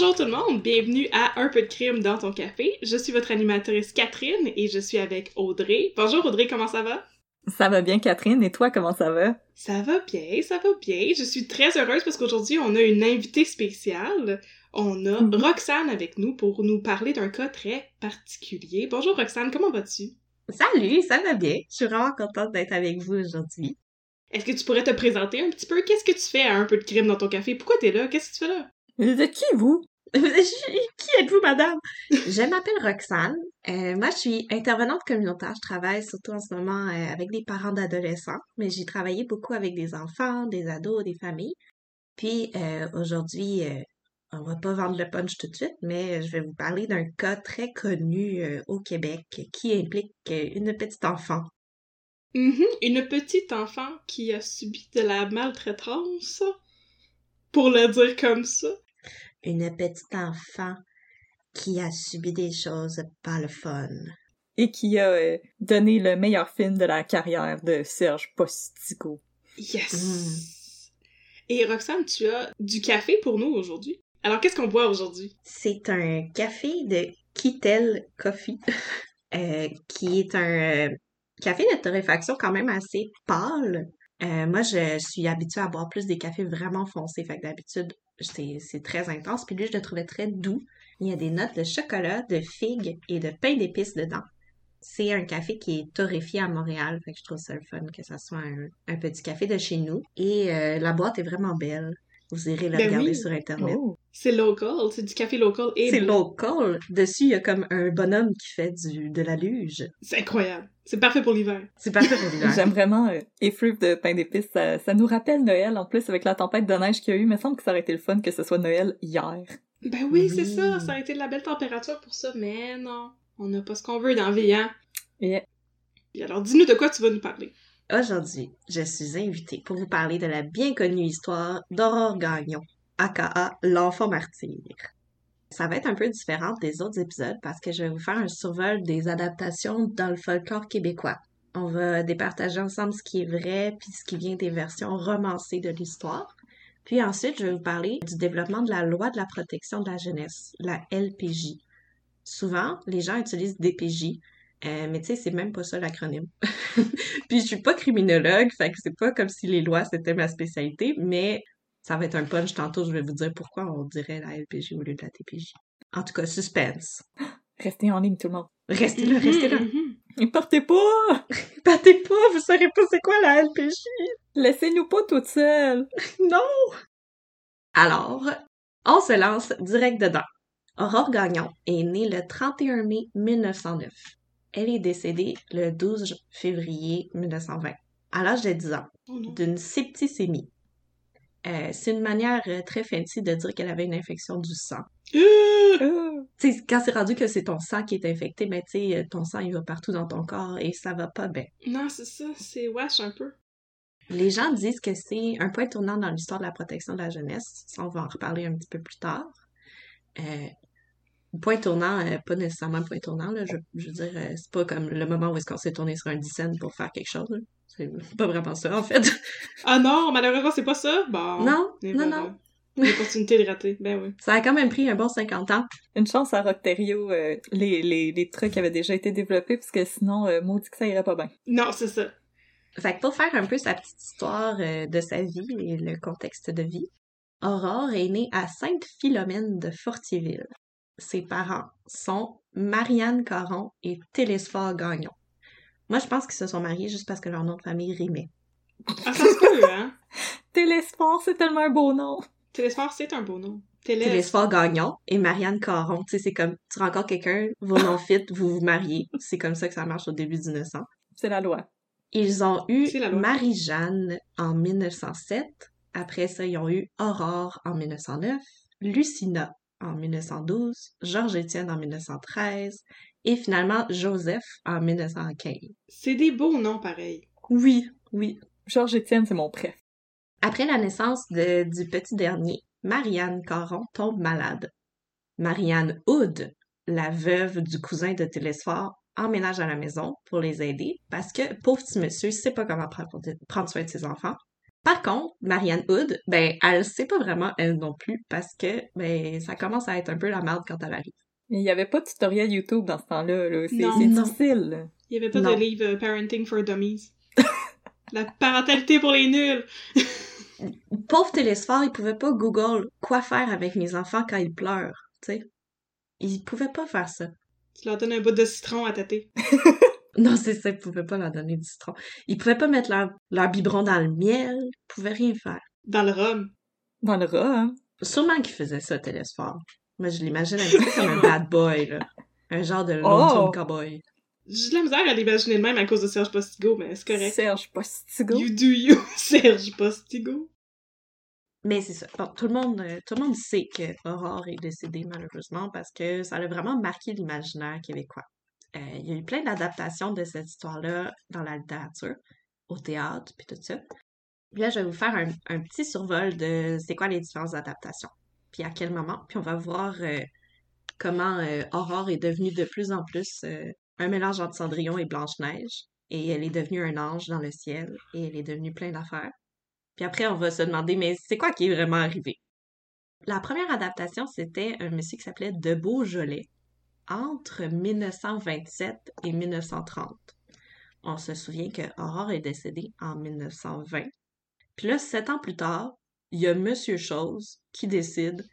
Bonjour tout le monde, bienvenue à Un peu de crime dans ton café. Je suis votre animatrice Catherine et je suis avec Audrey. Bonjour Audrey, comment ça va? Ça va bien, Catherine, et toi, comment ça va? Ça va bien, ça va bien. Je suis très heureuse parce qu'aujourd'hui, on a une invitée spéciale. On a Mhm. Roxane avec nous pour nous parler d'un cas très particulier. Bonjour Roxane, comment vas-tu? Salut, ça va bien. Je suis vraiment contente d'être avec vous aujourd'hui. Est-ce que tu pourrais te présenter un petit peu? Qu'est-ce que tu fais à Un peu de crime dans ton café? Pourquoi t'es là? Qu'est-ce que tu fais là? Vous êtes qui, vous? Qui êtes-vous, madame? Je m'appelle Roxane. Euh, moi, je suis intervenante communautaire. Je travaille surtout en ce moment euh, avec des parents d'adolescents, mais j'ai travaillé beaucoup avec des enfants, des ados, des familles. Puis euh, aujourd'hui, on va pas vendre le punch tout de suite, mais je vais vous parler d'un cas très connu au Québec qui implique une petite enfant. Mhm, Une petite enfant qui a subi de la maltraitance, pour le dire comme ça. Une petite enfant qui a subi des choses pas le fun. Et qui a euh, donné le meilleur film de la carrière de Serge Postigo. Yes! Et Roxane, tu as du café pour nous aujourd'hui. Alors, qu'est-ce qu'on boit aujourd'hui? C'est un café de Kittel Coffee, euh, qui est un euh, café de torréfaction quand même assez pâle. Euh, moi, je suis habituée à boire plus des cafés vraiment foncés, fait que d'habitude, c'est très intense. Puis lui, je le trouvais très doux. Il y a des notes de chocolat, de figues et de pain d'épices dedans. C'est un café qui est torréfié à Montréal, fait que je trouve ça le fun que ça soit un, un petit café de chez nous. Et euh, la boîte est vraiment belle. Vous irez la Ben regarder oui. sur Internet. Oh. C'est local, c'est du café local et C'est local. Dessus, il y a comme un bonhomme qui fait du, de la luge. C'est incroyable. C'est parfait pour l'hiver. C'est parfait pour l'hiver. J'aime vraiment euh, effluve de pain d'épices. Ça, ça nous rappelle Noël, en plus, avec la tempête de neige qu'il y a eu. Il me semble que ça aurait été le fun que ce soit Noël hier. Ben oui, c'est ça. Ça a été de la belle température pour ça, mais non. On n'a pas ce qu'on veut dans la vie, hein? Et alors, dis-nous de quoi tu vas nous parler. Aujourd'hui, je suis invitée pour vous parler de la bien connue histoire d'Aurore Gagnon, aka l'enfant martyr. Ça va être un peu différent des autres épisodes parce que je vais vous faire un survol des adaptations dans le folklore québécois. On va départager ensemble ce qui est vrai puis ce qui vient des versions romancées de l'histoire. Puis ensuite, je vais vous parler du développement de la loi de la protection de la jeunesse, la LPJ. Souvent, les gens utilisent DPJ, euh, mais tu sais, c'est même pas ça l'acronyme. Puis je suis pas criminologue, fait que c'est pas comme si les lois c'était ma spécialité, mais ça va être un punch tantôt, je vais vous dire pourquoi on dirait la LPJ au lieu de la TPJ. En tout cas, suspense. restez en ligne, tout le monde. Restez là, restez là. Mhm, mhm. Et partez pas! Partez pas, vous saurez pas c'est quoi la LPJ. Laissez-nous pas toutes seules! Non! Alors, on se lance direct dedans. Aurore Gagnon est née le 31 mai 1909. Elle est décédée le 12 février 1920, à l'âge de 10 ans. Oh d'une septicémie. Euh, c'est une manière euh, très fancy de dire qu'elle avait une infection du sang. Euh, quand c'est rendu que c'est ton sang qui est infecté, ben tu sais, euh, ton sang il va partout dans ton corps et ça va pas bien. non, c'est ça. C'est wesh un peu. Les gens disent que c'est un point tournant dans l'histoire de la protection de la jeunesse. Ça, on va en reparler un petit peu plus tard. Euh, point tournant, euh, pas nécessairement point tournant, là, je, je veux dire, euh, c'est pas comme le moment où est-ce qu'on s'est tourné sur un dizaine pour faire quelque chose, là. C'est pas vraiment ça, en fait. Ah non, malheureusement, c'est pas ça? Bon. Non, Et non, voilà. non. L'opportunité de rater. Ben oui. Ça a quand même pris un bon 50 ans. Une chance à Rockterio, euh, les, les, les trucs avaient déjà été développés, parce que sinon, euh, maudit que ça irait pas bien. Non, c'est ça. Fait que pour faire un peu sa petite histoire euh, de sa vie et le contexte de vie, Aurore est née à Sainte-Philomène de Fortierville. Ses parents sont Marianne Caron et Télésphore Gagnon. Moi, je pense qu'ils se sont mariés juste parce que leur nom de famille rimait. Ah, ça se peut, hein? Télésport, c'est tellement un beau nom! Télésphore, c'est un beau nom. Télé... Télésphore Gagnon et Marianne Caron. Tu sais, c'est comme, tu rencontres quelqu'un, vos noms fit, vous vous mariez. C'est comme ça que ça marche au début du 1900. C'est la loi. Ils ont eu. Marie-Jeanne en 1907. Après ça, ils ont eu Aurore en 1909, Lucina en 1912, Georges-Étienne en 1913 et finalement Joseph en 1915. C'est des beaux noms, pareil. Oui, oui. Georges Étienne, c'est mon préf. Après la naissance de- du petit dernier, Marianne Caron tombe malade. Marianne Hood, la veuve du cousin de Télésphore, emménage à la maison pour les aider parce que pauvre petit monsieur sait pas comment prendre soin de ses enfants. Par contre, Marianne Hood, ben, elle sait pas vraiment elle non plus parce que, ben, ça commence à être un peu la merde quand elle arrive. Il y avait pas de tutoriel YouTube dans ce temps-là, là. C'est difficile. là. Il y avait pas Non. de livre euh, Parenting for Dummies. La parentalité pour les nuls. Pauvre Télésphore, il pouvait pas Google quoi faire avec mes enfants quand ils pleurent, tu sais. Il pouvait pas faire ça. Tu leur donnes un bout de citron à tâter. Non, c'est ça, ils pouvaient pas leur donner du citron. Ils pouvaient pas mettre leur, leur biberon dans le miel, ils pouvaient rien faire. Dans le rhum. Dans le hein. Sûrement qu'ils faisaient ça, Télésphore. Moi, je l'imagine un petit peu comme un bad boy, là. Un genre de Oh! lonesome cowboy. J'ai de la misère à l'imaginer de même à cause de Serge Postigo, mais c'est correct. Serge Postigo? You do you, Serge Postigo. Mais c'est ça. Bon, tout le monde, euh, tout le monde sait que Aurore est décédée, malheureusement, parce que ça a vraiment marqué l'imaginaire québécois. Euh, il y a eu plein d'adaptations de cette histoire-là dans la littérature, au théâtre, puis tout ça. Puis là, je vais vous faire un, petit survol de c'est quoi les différentes adaptations, puis à quel moment, puis on va voir euh, comment euh, Aurore est devenue de plus en plus un mélange entre Cendrillon et Blanche-Neige, et elle est devenue un ange dans le ciel, et elle est devenue plein d'affaires. Puis après, on va se demander, mais c'est quoi qui est vraiment arrivé? La première adaptation, c'était un monsieur qui s'appelait De Beaujolais, entre 1927 et 1930. On se souvient que Aurore est décédée en 1920. Puis là, sept ans plus tard, il y a Monsieur Chose qui décide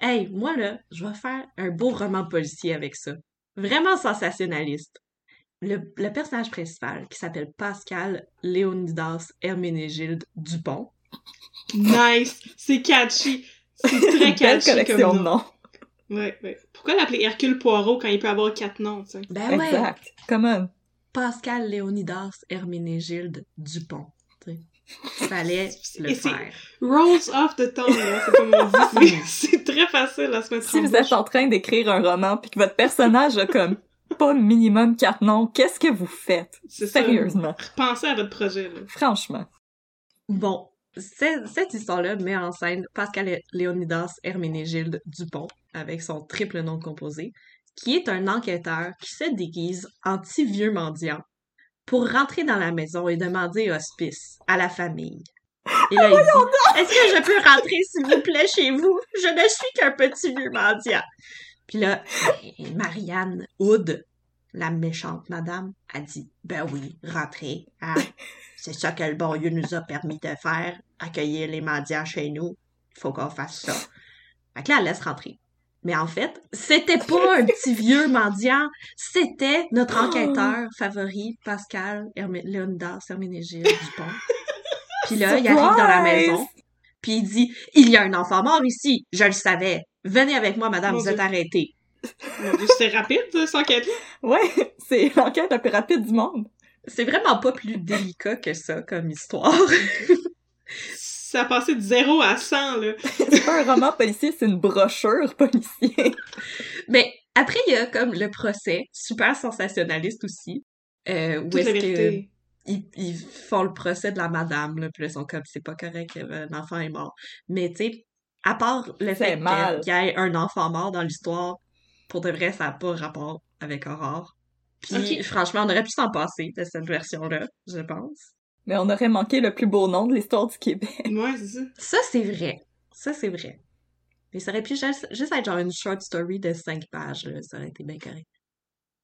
Hey, moi là, je vais faire un beau roman policier avec ça. Vraiment sensationnaliste. Le, le personnage principal, qui s'appelle Pascal Léonidas Herménégilde Dupont, Nice! C'est catchy! C'est très Une belle catchy collection comme de nom. Ouais, ouais. Pourquoi l'appeler Hercule Poirot quand il peut avoir quatre noms, tu sais? ben ouais, Exact. Come on. Pascal Léonidas Herménégilde Dupont. tu sais. Fallait le faire. Rolls off the tongue, là, c'est comme on dit. C'est- C'est très facile à se mettre Si en vous bouche. êtes en train d'écrire un roman puis que votre personnage a comme pas minimum quatre noms, qu'est-ce que vous faites? C'est ça. Sérieusement. Pensez à votre projet, là. Franchement. Bon, cette histoire-là met en scène Pascal Léonidas Herménégilde Dupont, avec son triple nom composé, qui est un enquêteur qui se déguise en petit vieux mendiant pour rentrer dans la maison et demander hospice à la famille. Et là, il dit, est-ce que je peux rentrer, s'il vous plaît, chez vous? Je ne suis qu'un petit vieux mendiant. Puis là, Marianne Hood, la méchante madame, a dit, ben oui, rentrez, hein? C'est ça que le bon Dieu nous a permis de faire, accueillir les mendiants chez nous. Il faut qu'on fasse ça. Fait que là, elle laisse rentrer. Mais en fait, c'était pas un petit vieux mendiant, c'était notre enquêteur favori, Pascal Hermé Léonidas Herménégilde Dupont. Puis là, il arrive dans la maison, puis il dit « Il y a un enfant mort ici, je le savais. Venez avec moi, madame, Mon vous êtes arrêtée. Mon Dieu, c'était rapide, cette enquête-là? Ouais, c'est l'enquête la plus rapide du monde. » C'est vraiment pas plus délicat que ça comme histoire. Ça a passé de 0 à 100, là. C'est pas un roman policier, c'est une brochure policier. Mais après, il y a comme le procès, super sensationnaliste aussi, euh, où est-ce que ils, ils font le procès de la madame, là, puis là, ils sont comme, c'est pas correct, euh, l'enfant est mort. Mais tu sais, à part le fait mal. qu'il y ait un enfant mort dans l'histoire, pour de vrai, ça n'a pas rapport avec Aurore. Puis franchement, on aurait pu s'en passer de cette version-là, je pense. Mais on aurait manqué le plus beau nom de l'histoire du Québec. Ouais, c'est ça. Ça, c'est vrai. Ça, c'est vrai. Mais ça aurait pu juste, juste être genre une short story de cinq pages, là. Ça aurait été bien correct.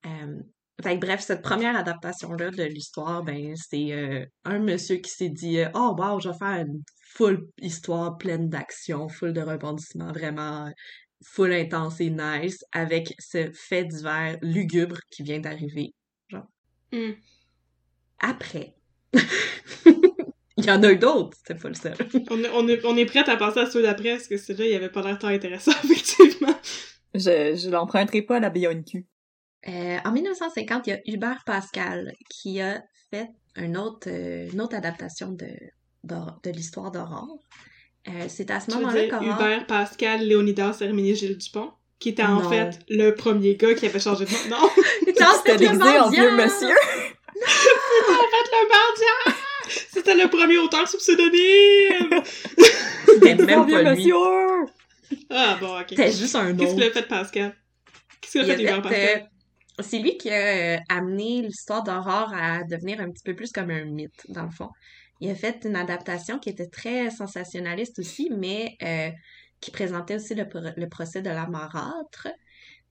Euh, fait que bref, cette première adaptation-là de l'histoire, ben, c'est euh, un monsieur qui s'est dit euh, Oh, wow, je vais faire une full histoire pleine d'action, full de rebondissements, vraiment full intense et nice, avec ce fait divers lugubre qui vient d'arriver. Hmm. Après, il y en a eu d'autres, c'était pas le seul. On, est- on, est, on est prête à passer à ceux d'après, parce que celui-là, il avait pas l'air tant intéressant, effectivement. Je, je l'emprunterai pas à la BONQ. Euh, en 1950, il y a Hubert Pascal qui a fait un autre, euh, une autre adaptation de, d'Aur- de l'histoire d'Aurore. Euh, c'est à ce moment-là. Hubert, Pascal, Léonidas, Herminie, Gilles Dupont, qui était en Non. fait le premier gars qui avait changé de nom. Non! C'était en C'était fait le déguisé en vieux monsieur. en fait, le mendiant! C'était le premier auteur sous pseudonyme! C'était même vieux pas lui. monsieur. Ah bon, ok. C'était juste un Qu'est-ce nom. qu'il a fait, Pascal? Qu'est-ce qu'il a fait, Hubert Pascal? euh, c'est lui qui a euh, amené l'histoire d'Aurore à devenir un petit peu plus comme un mythe, dans le fond. Il a fait une adaptation qui était très sensationnaliste aussi, mais euh, qui présentait aussi le, pro- le procès de la marâtre.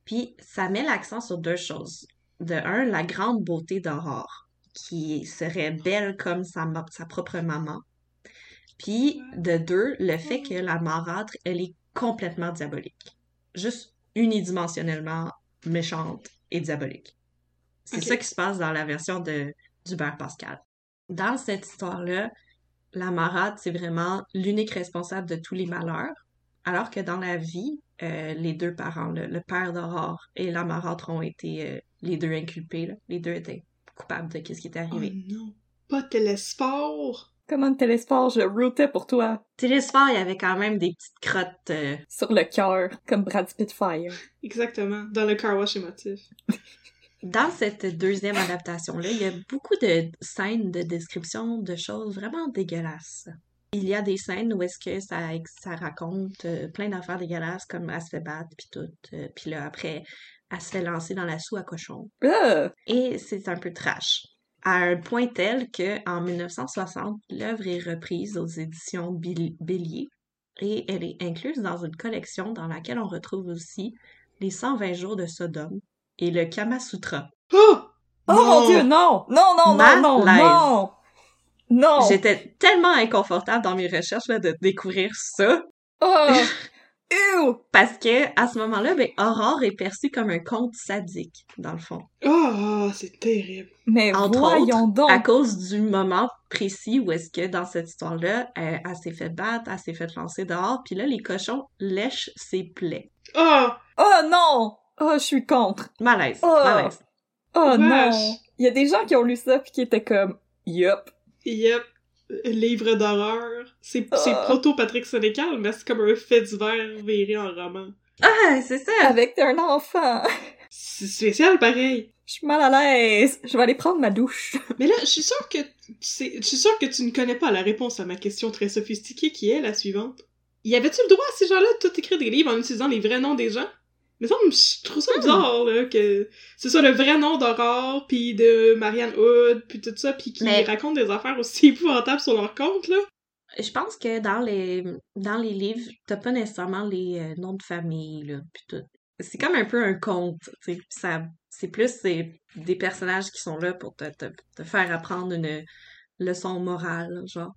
Puis ça met l'accent sur deux choses. De un, la grande beauté d'Aurore, qui serait belle comme sa, propre maman. Puis de deux, le fait que la marâtre, elle est complètement diabolique. Juste unidimensionnellement méchante et diabolique. C'est ça qui se passe dans la version de d'Hubert Pascal. Dans cette histoire-là, la marâtre, c'est vraiment l'unique responsable de tous les malheurs, alors que dans la vie, euh, les deux parents, le, le père d'Aurore et la marâtre ont été euh, les deux inculpés. là. Les deux étaient coupables de ce qui était Oh arrivé. non, pas de télesport! Comment Télésport, je rootais pour toi? Télésphore, il y avait quand même des petites crottes. euh, Sur le cœur, comme Brad Spitfire. Exactement, dans le car wash émotif. Dans cette deuxième adaptation-là, il y a beaucoup de scènes de description de choses vraiment dégueulasses. Il y a des scènes où est-ce que ça, ça raconte euh, plein d'affaires dégueulasses, comme elle se fait battre, puis tout. euh, puis là, après, elle se fait lancer dans la soue à cochon. Ah! Et c'est un peu trash. À un point tel que, en 1960, l'œuvre est reprise aux éditions Bélier et elle est incluse dans une collection dans laquelle on retrouve aussi les 120 jours de Sodome et le Kama Sutra. Oh! Oh mon dieu, non! Non, non, non, non, non! Non! J'étais tellement inconfortable dans mes recherches là, de découvrir ça Oh! Ew! parce que à ce moment-là, ben, Aurore est perçue comme un conte sadique, dans le fond. Oh, c'est terrible. Mais Entre voyons donc! À cause du moment précis où est-ce que dans cette histoire-là, elle, elle s'est fait battre, elle s'est fait lancer dehors, puis là, les cochons lèchent ses plaies. Oh! Oh non! Oh, je suis contre! Malaise, Oh. malaise. Oh Vache. non! Il y a des gens qui ont lu ça pis qui étaient comme Yup! Yep. Livre d'horreur. C'est c'est Ah. proto-Patrick Sénécal, mais c'est comme un fait divers viré en roman. Ah, c'est ça! Avec un enfant! C'est spécial, pareil. Je suis mal à l'aise! Je vais aller prendre ma douche! Mais là, je suis sûre que tu sais- je suis sûre que tu ne connais pas la réponse à ma question très sophistiquée qui est la suivante. Y avait-tu le droit à ces gens-là de tout écrire des livres en utilisant les vrais noms des gens? Mais ça, je trouve ça bizarre, là, que ce soit le vrai nom d'Aurore, puis de Marianne Hood, puis tout ça, puis qu'ils Mais- racontent des affaires aussi épouvantables sur leur compte, là. Je pense que dans les dans les livres, t'as pas nécessairement les euh, noms de famille, là, puis tout. C'est comme un peu un conte, tu sais. Ça, c'est plus c'est des personnages qui sont là pour te, te, te faire apprendre une leçon morale, genre.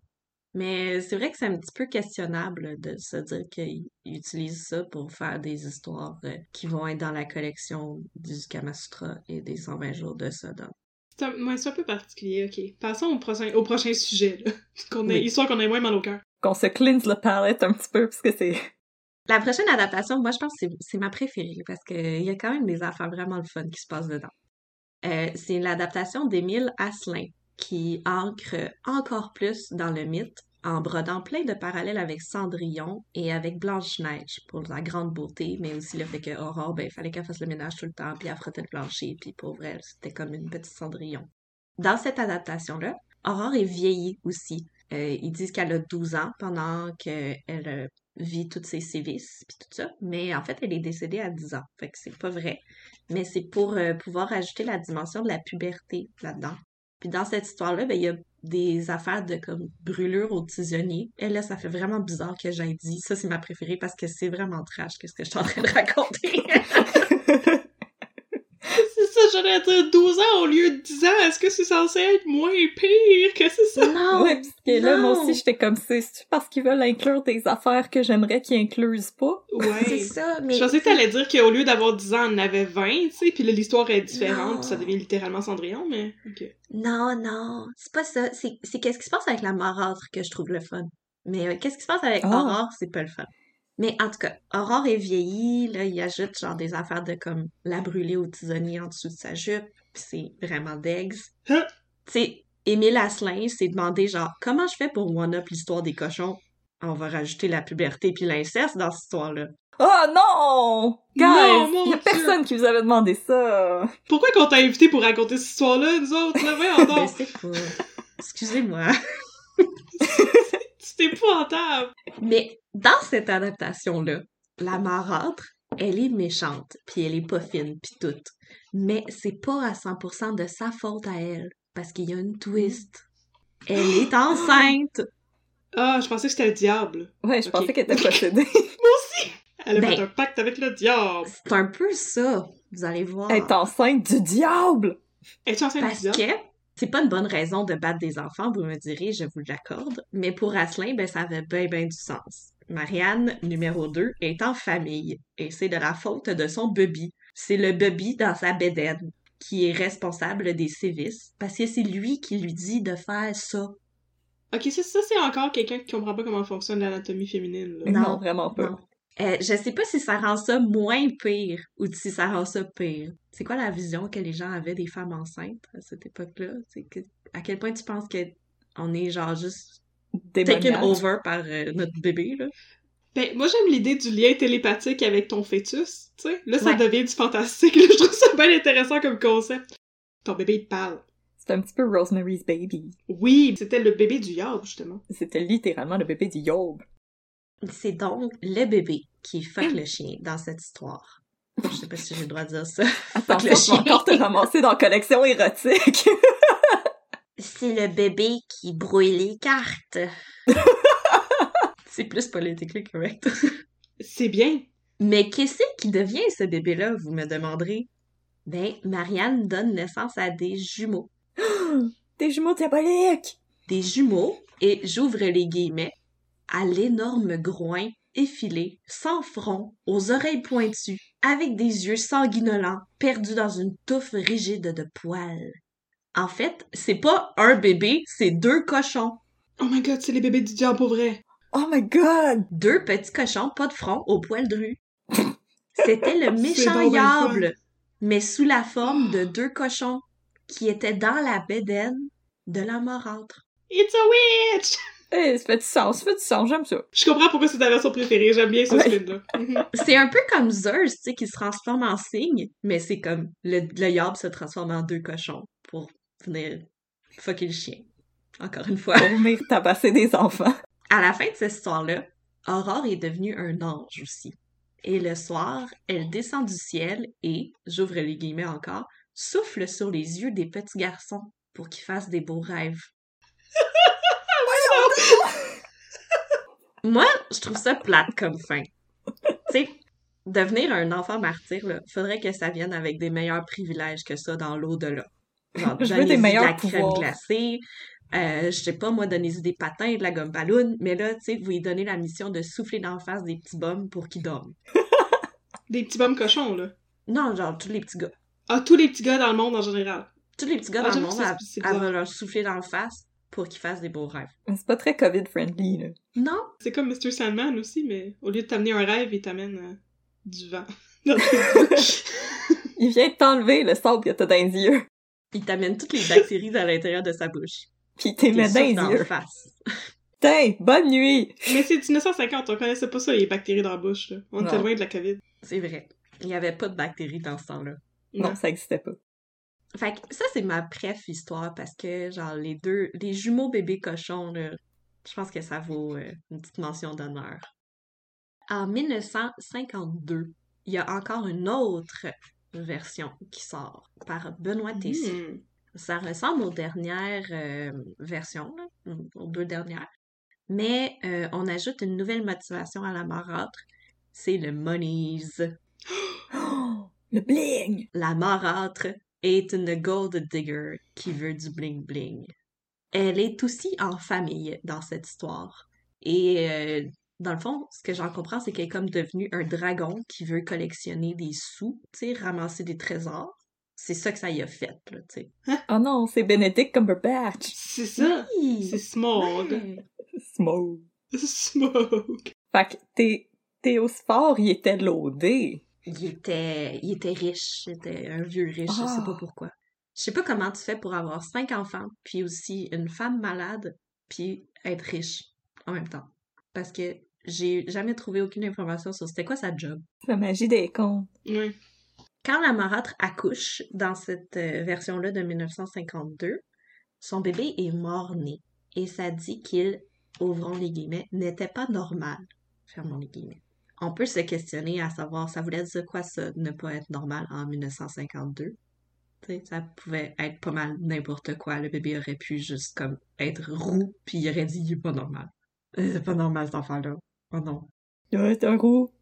Mais c'est vrai que c'est un petit peu questionnable de se dire qu'ils utilisent ça pour faire des histoires euh, qui vont être dans la collection du Kama Sutra et des 120 jours de Sodome. C'est un, c'est un peu particulier, ok. Passons au prochain, au prochain sujet, là. Qu'on ait, Oui. Histoire qu'on ait moins mal au cœur. Qu'on se cleanse le palette un petit peu, parce que c'est... La prochaine adaptation, moi, je pense que c'est- c'est ma préférée parce qu'il y a quand même des affaires vraiment le fun qui se passent dedans. Euh, c'est l'adaptation d'Émile Asselin qui ancre encore plus dans le mythe en brodant plein de parallèles avec Cendrillon et avec Blanche-Neige pour la grande beauté, mais aussi le fait que Aurore, ben, il fallait qu'elle fasse le ménage tout le temps, puis elle frottait le plancher, puis pour elle, c'était comme une petite Cendrillon. Dans cette adaptation-là, Aurore est vieillie aussi. Euh, ils disent qu'elle a 12 ans pendant qu'elle euh, vit toutes ses sévices puis tout ça, mais en fait, elle est décédée à 10 ans. Fait que c'est pas vrai. Mais c'est pour euh, pouvoir ajouter la dimension de la puberté là-dedans. Puis dans cette histoire-là, ben, il y a des affaires de comme brûlure au tisonnier. Et là, ça fait vraiment bizarre que j'aille dit. Ça, c'est ma préférée parce que c'est vraiment trash qu'est-ce que je suis en train de raconter. C'est ça, j'allais dire 12 ans au lieu de 10 ans. Est-ce que c'est censé être moins pire que c'est ça? non! ouais, parce que là, moi aussi, j'étais comme, c'est c'est-tu parce qu'ils veulent inclure des affaires que j'aimerais qu'ils inclusent pas? C'est Ouais. ça, mais... Je pensais que t'allais dire qu'au lieu d'avoir 10 ans, on en avait 20, tu sais, puis là, l'histoire est différente, puis ça devient littéralement Cendrillon, mais... ok. Non, non, c'est pas ça. C'est c'est qu'est-ce qui se passe avec la marâtre que je trouve le fun. Mais euh, qu'est-ce qui se passe avec. Aurore, c'est pas le fun. Mais en tout cas, Aurore est vieillie, là, il ajoute genre des affaires de comme la brûler au tisonnier en dessous de sa jupe, pis c'est vraiment d'eggs. Hein? Tu sais, Émile Asselin s'est demandé genre comment je fais pour one-up l'histoire des cochons? On va rajouter la puberté puis l'inceste dans cette histoire-là. Oh non! Guys! Non, mon y a Dieu. personne qui vous avait demandé ça! Pourquoi qu'on t'a invité pour raconter cette histoire-là, nous autres, là? Voyons Je donc! sais pas. Excusez-moi. C'est épouvantable! Mais dans cette adaptation-là, la marâtre, elle est méchante, puis elle est pas fine, puis toute. Mais c'est pas à 100% de sa faute à elle, parce qu'il y a une twist. Elle est enceinte! Ah, je pensais que c'était le diable. Ouais, je pensais qu'elle était possédée. Elle a Ben- fait un pacte avec le diable. C'est un peu ça, vous allez voir. Elle est enceinte du diable! Es-tu enceinte du Parce diable? que c'est pas une bonne raison de battre des enfants, vous me direz, je vous l'accorde. Mais pour Asselin, ben, ça avait bien, bien du sens. Marianne, numéro 2, est en famille. Et c'est de la faute de son bébé. C'est le bébé dans sa bédaine qui est responsable des sévices. Parce que c'est lui qui lui dit de faire ça. Ok, ça, ça c'est encore quelqu'un qui comprend pas comment fonctionne l'anatomie féminine, là. Non, Non, vraiment pas. Non. Euh, je sais pas si ça rend ça moins pire ou si ça rend ça pire. C'est quoi la vision que les gens avaient des femmes enceintes à cette époque-là? Que, à quel point tu penses que on est genre juste taken over par euh, notre bébé, là? Ben, moi, j'aime l'idée du lien télépathique avec ton fœtus, tu sais. Là, ça Ouais. devient du fantastique, là. Je trouve ça bien intéressant comme concept. Ton bébé, il te parle. C'est un petit peu Rosemary's Baby. Oui, c'était le bébé du Yob, justement. C'était littéralement le bébé du Yob. C'est donc le bébé qui fuck le chien dans cette histoire. Je sais pas si j'ai le droit de dire ça. Attention, le vas encore te ramasser dans collection érotique. C'est le bébé qui brouille les cartes. C'est plus politiquement correct. C'est bien. Mais qu'est-ce qui devient ce bébé-là, vous me demanderez? Ben, Marianne donne naissance à des jumeaux. Des jumeaux diaboliques! Des jumeaux, et j'ouvre les guillemets, à l'énorme groin effilé, sans front, aux oreilles pointues, avec des yeux sanguinolents, perdus dans une touffe rigide de poils. En fait, c'est pas un bébé, c'est deux cochons. Oh my god, c'est les bébés du diable pour vrai. Oh my god! Deux petits cochons, pas de front, aux poils drus. C'était le méchant diable, mais sous la forme de deux cochons qui étaient dans la bédaine de la marâtre. It's a witch! Eh, ça fait du sens, ça fait du sens, j'aime ça. Je comprends pourquoi c'est ta version préférée. J'aime bien ce Ouais. film-là. Mhm. C'est un peu comme Zeus, tu sais, qui se transforme en cygne, mais c'est comme le, le yab se transforme en deux cochons pour venir fucker le chien. Encore une fois. Pour venir tabasser des enfants. À la fin de cette histoire-là, Aurore est devenue un ange aussi. Et le soir, elle descend du ciel et, j'ouvre les guillemets encore, souffle sur les yeux des petits garçons pour qu'ils fassent des beaux rêves. Moi, je trouve ça plate comme fin. Tu sais, devenir un enfant martyr, là, faudrait que ça vienne avec des meilleurs privilèges que ça dans l'au-delà. Genre, Je veux des de meilleurs la crème pouvoirs. glacée, euh, je sais pas, moi, donnez-y des patins, de la gomme ballon, mais là, tu sais, vous lui donnez la mission de souffler d'en face des petits bums pour qu'ils dorment. Des petits bums cochons, là. Non, genre, tous les petits gars. Ah, tous les petits gars dans le monde en général. Tous les petits gars Ah, dans le monde, bizarre. va leur souffler dans le face pour qu'ils fassent des beaux rêves. Mais C'est pas très COVID-friendly, là. Non? C'est comme Mr. Sandman aussi, mais au lieu de t'amener un rêve, il t'amène euh, du vent. dans tes bouches. Il vient de t'enlever le sable que t'as dans les yeux. Il t'amène toutes les bactéries à l'intérieur de sa bouche. Pis il t'es Il met dans les yeux. face. Tiens, bonne nuit! mais c'est 1950, on connaissait pas ça, les bactéries dans la bouche, là. On était Non. loin de la COVID. C'est vrai. Il n'y avait pas de bactéries dans ce temps-là. Non, ça existait pas. Fait que ça, c'est ma bref histoire parce que, genre, les deux, les jumeaux bébés cochons, là, je pense que ça vaut euh, une petite mention d'honneur. En 1952, il y a encore une autre version qui sort par Benoît Tessier. Hmm. Ça ressemble aux dernières euh, versions, là, aux deux dernières. Mais euh, on ajoute une nouvelle motivation à la marâtre. C'est le monies. Oh, le bling! La marâtre est une gold digger qui veut du bling bling. Elle est aussi en famille dans cette histoire. Et euh, dans le fond, ce que j'en comprends, c'est qu'elle est comme devenue un dragon qui veut collectionner des sous, tu sais, ramasser des trésors. C'est ça que ça y a fait, là, tu sais. Oh non, c'est Benedict Cumberbatch. C'est ça. Oui! C'est Smog. Smoke. Smog. Fait que Thé- Théosphore, il était loadé. Il était, il était riche, c'était un vieux riche, je sais pas Ah. pourquoi. Je sais pas comment tu fais pour avoir cinq enfants, puis aussi une femme malade, puis être riche en même temps. Parce que j'ai jamais trouvé aucune information sur c'était quoi sa job. La magie des contes. Ouais. Quand la marâtre accouche dans cette euh, version-là de 1952, son bébé est mort-né et ça dit qu'il, ouvrons les guillemets, n'était pas normal. Fermons les guillemets. On peut se questionner à savoir, ça voulait dire quoi ça, ne pas être normal en 1952? Tu sais, ça pouvait être pas mal n'importe quoi. Le bébé aurait pu juste comme être roux, puis il aurait dit, il est pas normal. Euh, C'est pas normal cet enfant-là. Oh non. Ouais, c'est un gros.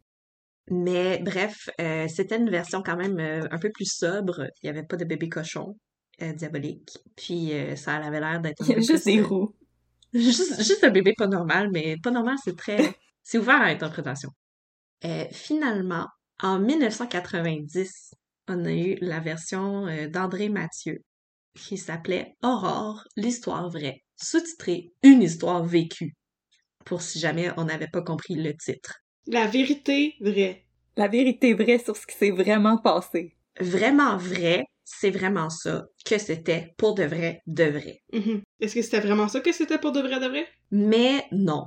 Mais bref, euh, c'était une version quand même euh, un peu plus sobre. Il n'y avait pas de bébé cochon euh, diabolique. Puis ça avait l'air d'être Il y a peu juste des roues. juste, juste un bébé pas normal, mais pas normal, c'est très... c'est ouvert à l'interprétation. Euh, finalement, en 1990, on a eu la version euh, d'André Mathieu qui s'appelait Aurore, l'histoire vraie, sous-titré Une histoire vécue, pour si jamais on n'avait pas compris le titre. La vérité vraie. La vérité vraie sur ce qui s'est vraiment passé. vraiment vrai, c'est vraiment ça que c'était pour de vrai, de vrai. Mhm. Est-ce que c'était vraiment ça que c'était pour de vrai de vrai? Mais non.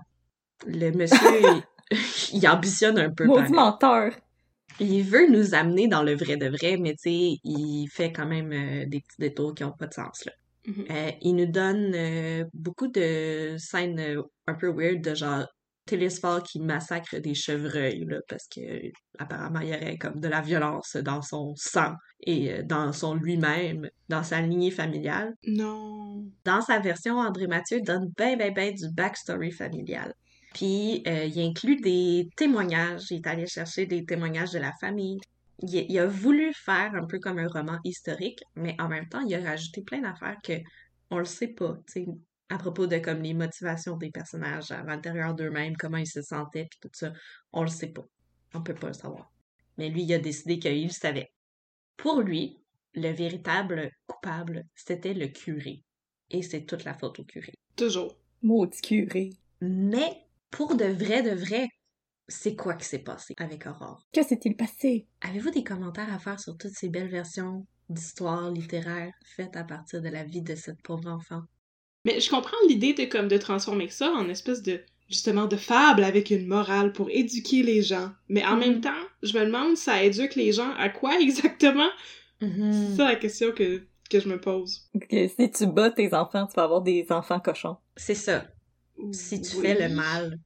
Le monsieur, il, ambitionne un peu. Maudit menteur. Il veut nous amener dans le vrai de vrai, mais tu sais, il fait quand même euh, des petits détours qui ont pas de sens, là. Mhm. Euh, il nous donne euh, beaucoup de scènes un peu weird, de genre Télésphore qui massacre des chevreuils, là, parce que apparemment il y aurait comme de la violence dans son sang et dans son lui-même, dans sa lignée familiale. Non. Dans sa version, André Mathieu donne ben ben ben du backstory familial. Puis euh, il inclut des témoignages, il est allé chercher des témoignages de la famille. Il, il a voulu faire un peu comme un roman historique, mais en même temps, il a rajouté plein d'affaires que on le sait pas, tu sais, à propos de comme les motivations des personnages à l'intérieur d'eux-mêmes, comment ils se sentaient, puis tout ça, on le sait pas. On peut pas le savoir. Mais lui, il a décidé qu'il le savait. Pour lui, le véritable coupable, c'était le curé. Et c'est toute la faute au curé. Toujours. Maudit curé. Mais pour de vrai, de vrai, c'est quoi qui s'est passé avec Aurore? Que s'est-il passé? Avez-vous des commentaires à faire sur toutes ces belles versions d'histoires littéraires faites à partir de la vie de cette pauvre enfant? Mais je comprends l'idée de comme de transformer ça en espèce de justement de fable avec une morale pour éduquer les gens. Mais en Mhm. même temps, je me demande ça éduque les gens à quoi exactement? C'est ça la question que, que je me pose. Que si tu bats tes enfants, tu vas avoir des enfants cochons. C'est ça. Si tu Oui. fais le mal,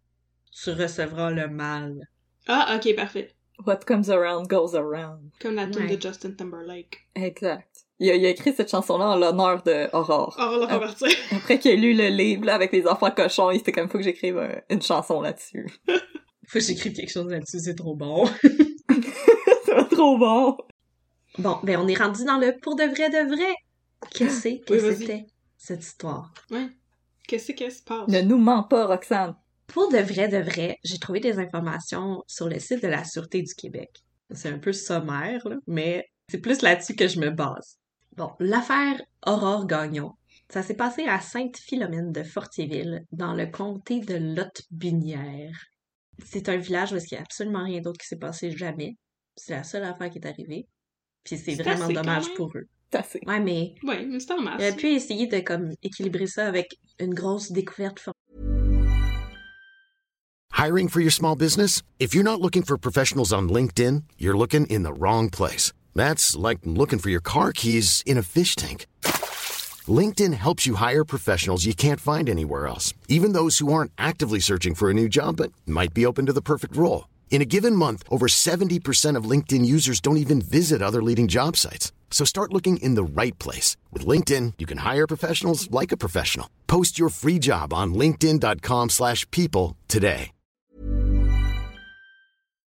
tu recevras le mal. Ah, ok, parfait. What comes around goes around. Comme la tune Ouais. de Justin Timberlake. Exact. Il a, il a écrit cette chanson-là en l'honneur de Aurore. Va la partir. Après qu'il a lu le livre là, avec les enfants cochons, il était comme faut que j'écrive un- une chanson là-dessus. Faut que j'écrive quelque chose là-dessus, c'est trop bon. Va trop bon. Bon, ben on est rendu dans le pour de vrai de vrai. Qu'est-ce que Oui, c'était cette histoire? Ouais. Qu'est-ce qui se passe? Ne nous mens pas, Roxane. Pour de vrai de vrai, j'ai trouvé des informations sur le site de la Sûreté du Québec. C'est un peu sommaire, là, mais c'est plus là-dessus que je me base. Bon, l'affaire Aurore Gagnon, ça s'est passé à Sainte-Philomène de Fortierville, dans le comté de Lotte-Binière. C'est un village où il n'y a absolument rien d'autre qui s'est passé jamais. C'est la seule affaire qui est arrivée. Puis c'est vraiment dommage pour eux. C'est assez. Ouais, mais Ouais, mais c'est en masse. il aurait pu essayer de comme équilibrer ça avec une grosse découverte Hiring for your small business? If you're not looking for professionals on LinkedIn, you're looking in the wrong place. That's like looking for your car keys in a fish tank. LinkedIn helps you hire professionals you can't find anywhere else, even those who aren't actively searching for a new job but might be open to the perfect role. In a given month, over 70% of LinkedIn users don't even visit other leading job sites. So start looking in the right place. With LinkedIn, you can hire professionals like a professional. Post your free job on linkedin.com/people slash people today.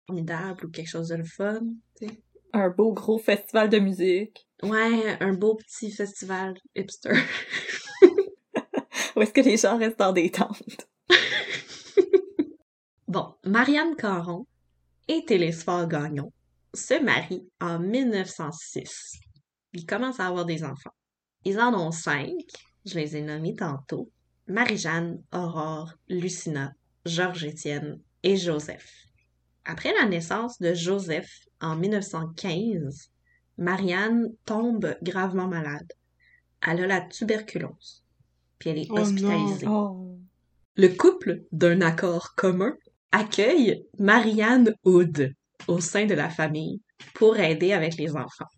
Formidable ou quelque chose de le fun. tu sais. Un beau gros festival de musique. Ouais, un beau petit festival hipster. Où est-ce que les gens restent dans des tentes? Bon, Marianne Caron et Télésphore Gagnon se marient en 1906. Ils commencent à avoir des enfants. Ils en ont cinq, je les ai nommés tantôt. Marie-Jeanne, Aurore, Lucina, Georges-Étienne et Joseph. Après la naissance de Joseph en 1915, Marianne tombe gravement malade. Elle a la tuberculose. Puis elle est Oh non. hospitalisée. Oh. Le couple, d'un accord commun, accueille Marianne Hood au sein de la famille pour aider avec les enfants.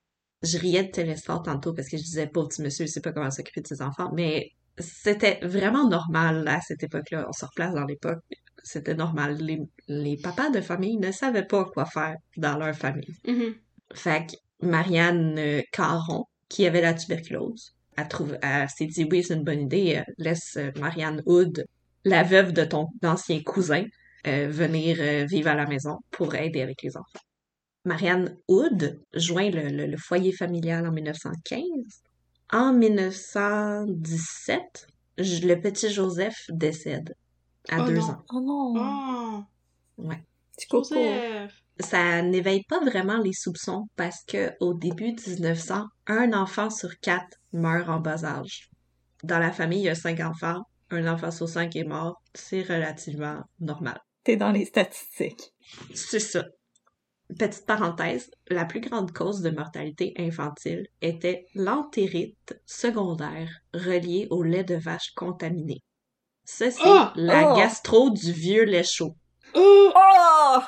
Je riais de Télésphore tantôt parce que je disais, pauvre petit monsieur, il sait pas comment s'occuper de ses enfants, mais c'était vraiment normal à cette époque-là. On se replace dans l'époque, c'était normal. Les, les papas de famille ne savaient pas quoi faire dans leur famille. Mhm. Fait que Marianne euh, Caron, qui avait la tuberculose, a trouvé, elle s'est dit, oui, c'est une bonne idée, euh, laisse euh, Marianne Hood, la veuve de ton ancien cousin, euh, venir euh, vivre à la maison pour aider avec les enfants. Marianne Hood joint le, le- le foyer familial en 1915. En 1917, j- le petit Joseph décède à Oh deux non. ans. Oh non! Oh, Ouais. Petit coco. Joseph. ça n'éveille pas vraiment les soupçons parce que au début de 1900, un enfant sur quatre meurt en bas âge. Dans la famille, il y a cinq enfants, un enfant sur cinq est mort, c'est relativement normal. T'es dans les statistiques. C'est ça. Petite parenthèse, la plus grande cause de mortalité infantile était l'entérite secondaire reliée au lait de vache contaminé. Ça, c'est Oh! la Oh! gastro du vieux lait chaud. Oh, Oh!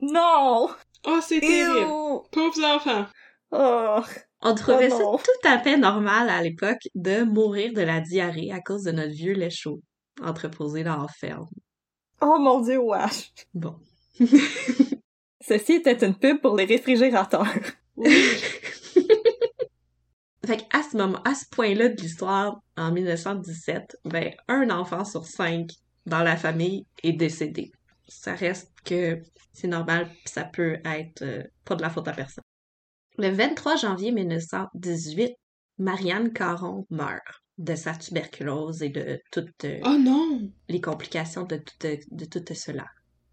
Non! oh c'est terrible. Pauvres enfants. Oh! On trouvait Oh ça non. tout à fait normal à l'époque de mourir de la diarrhée à cause de notre vieux lait chaud entreposé dans la ferme. Oh mon dieu, wesh! Bon. Ceci était une pub pour les réfrigérateurs. Fait qu'à ce moment, à ce point-là de l'histoire, en 1917, ben, un enfant sur cinq dans la famille est décédé. Ça reste que c'est normal, ça peut être euh, pas de la faute à personne. Le 23 janvier 1918, Marianne Caron meurt de sa tuberculose et de toutes euh, Oh non. les complications de tout, de tout cela.